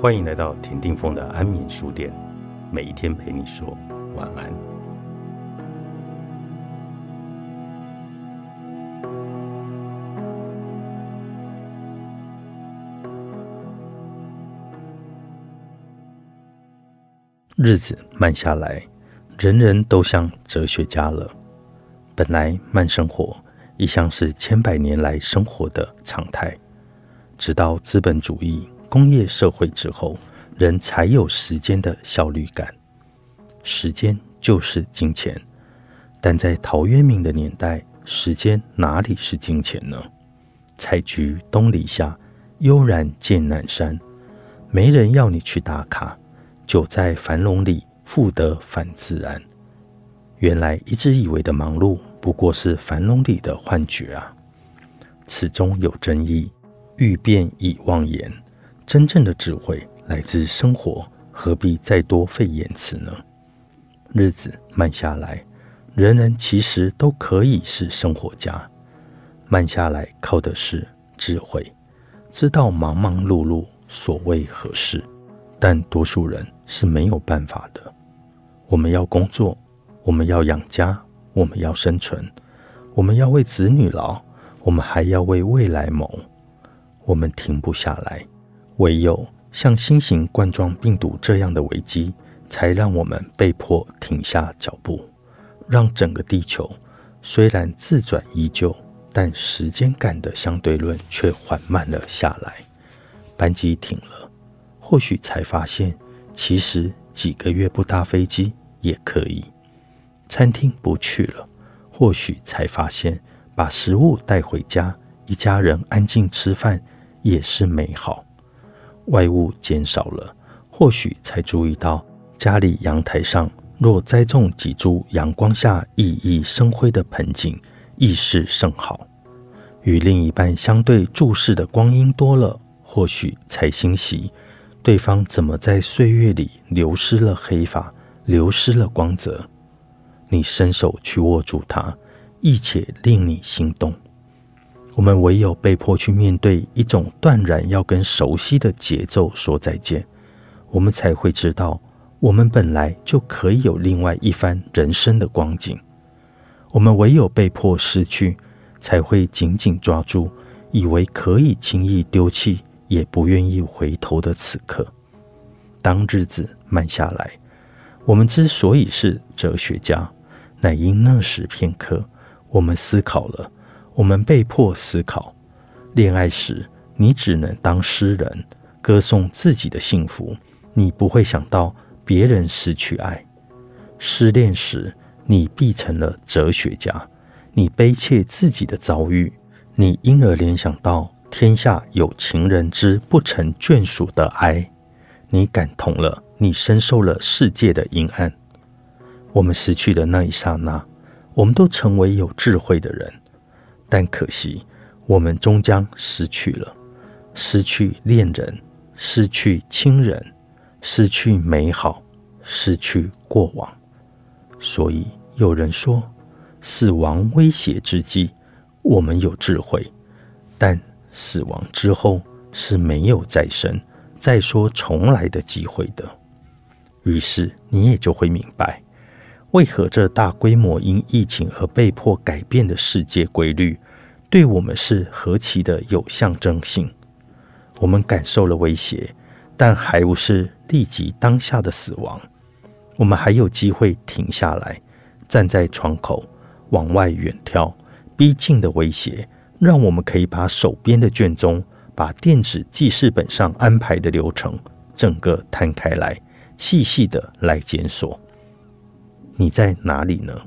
欢迎来到田定峰的安眠书店，每一天陪你说晚安。日子慢下来，人人都像哲学家了。本来慢生活一向是千百年来生活的常态，直到资本主义。工业社会之后，人才有时间的效率感。时间就是金钱，但在陶渊明的年代，时间哪里是金钱呢？采菊东篱下，悠然见南山。没人要你去打卡，久在樊笼里，复得返自然。原来一直以为的忙碌，不过是樊笼里的幻觉啊！此中有争议，欲辨已忘言。真正的智慧来自生活，何必再多费言辞呢？日子慢下来，人人其实都可以是生活家。慢下来靠的是智慧，知道忙忙碌碌所谓何事。但多数人是没有办法的。我们要工作，我们要养家，我们要生存，我们要为子女劳，我们还要为未来谋。我们停不下来。唯有像新型冠状病毒这样的危机，才让我们被迫停下脚步，让整个地球虽然自转依旧，但时间感的相对论却缓慢了下来。班机停了，或许才发现，其实几个月不搭飞机也可以。餐厅不去了，或许才发现，把食物带回家，一家人安静吃饭也是美好。外物减少了，或许才注意到家里阳台上若栽种几株阳光下熠熠生辉的盆景，亦是甚好。与另一半相对注视的光阴多了，或许才欣喜对方怎么在岁月里流失了黑发，流失了光泽。你伸手去握住它，亦且令你心动。我们唯有被迫去面对一种断然要跟熟悉的节奏说再见，我们才会知道，我们本来就可以有另外一番人生的光景。我们唯有被迫失去，才会紧紧抓住，以为可以轻易丢弃，也不愿意回头的此刻。当日子慢下来，我们之所以是哲学家，乃因那时片刻，我们思考了。我们被迫思考：恋爱时，你只能当诗人，歌颂自己的幸福；你不会想到别人失去爱。失恋时，你必成了哲学家，你悲切自己的遭遇，你因而联想到天下有情人之不成眷属的哀，你感同了，你深受了世界的阴暗。我们失去的那一刹那，我们都成为有智慧的人。但可惜，我们终将失去了，失去恋人，失去亲人，失去美好，失去过往。所以有人说，死亡威胁之际，我们有智慧；但死亡之后是没有再生、再说重来的机会的。于是你也就会明白。为何这大规模因疫情而被迫改变的世界规律，对我们是何其的有象征性？我们感受了威胁，但还不是立即当下的死亡。我们还有机会停下来，站在窗口往外远眺，逼近的威胁，让我们可以把手边的卷宗，把电子记事本上安排的流程，整个摊开来，细细的来检索。你在哪里呢？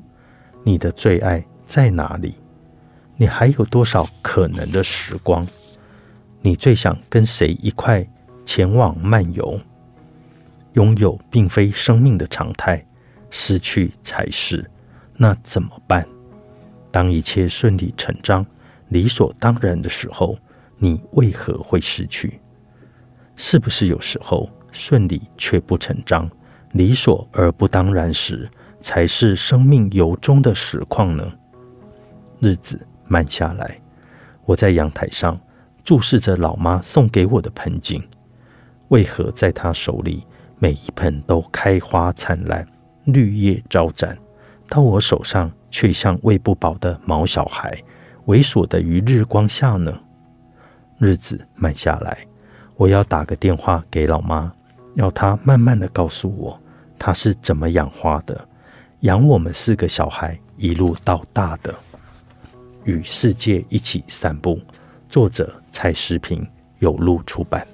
你的最爱在哪里？你还有多少可能的时光？你最想跟谁一块前往漫游？拥有并非生命的常态，失去才是。那怎么办？当一切顺理成章、理所当然的时候，你为何会失去？是不是有时候顺理却不成章，理所而不当然时？才是生命由衷的实况呢。日子慢下来，我在阳台上注视着老妈送给我的盆景。为何在她手里每一盆都开花灿烂，绿叶招展，到我手上却像喂不饱的毛小孩，猥琐的于日光下呢？日子慢下来，我要打个电话给老妈，要她慢慢的告诉我，她是怎么养花的，养我们四个小孩一路到大的。与世界一起散步。作者：蔡时平，有路出版。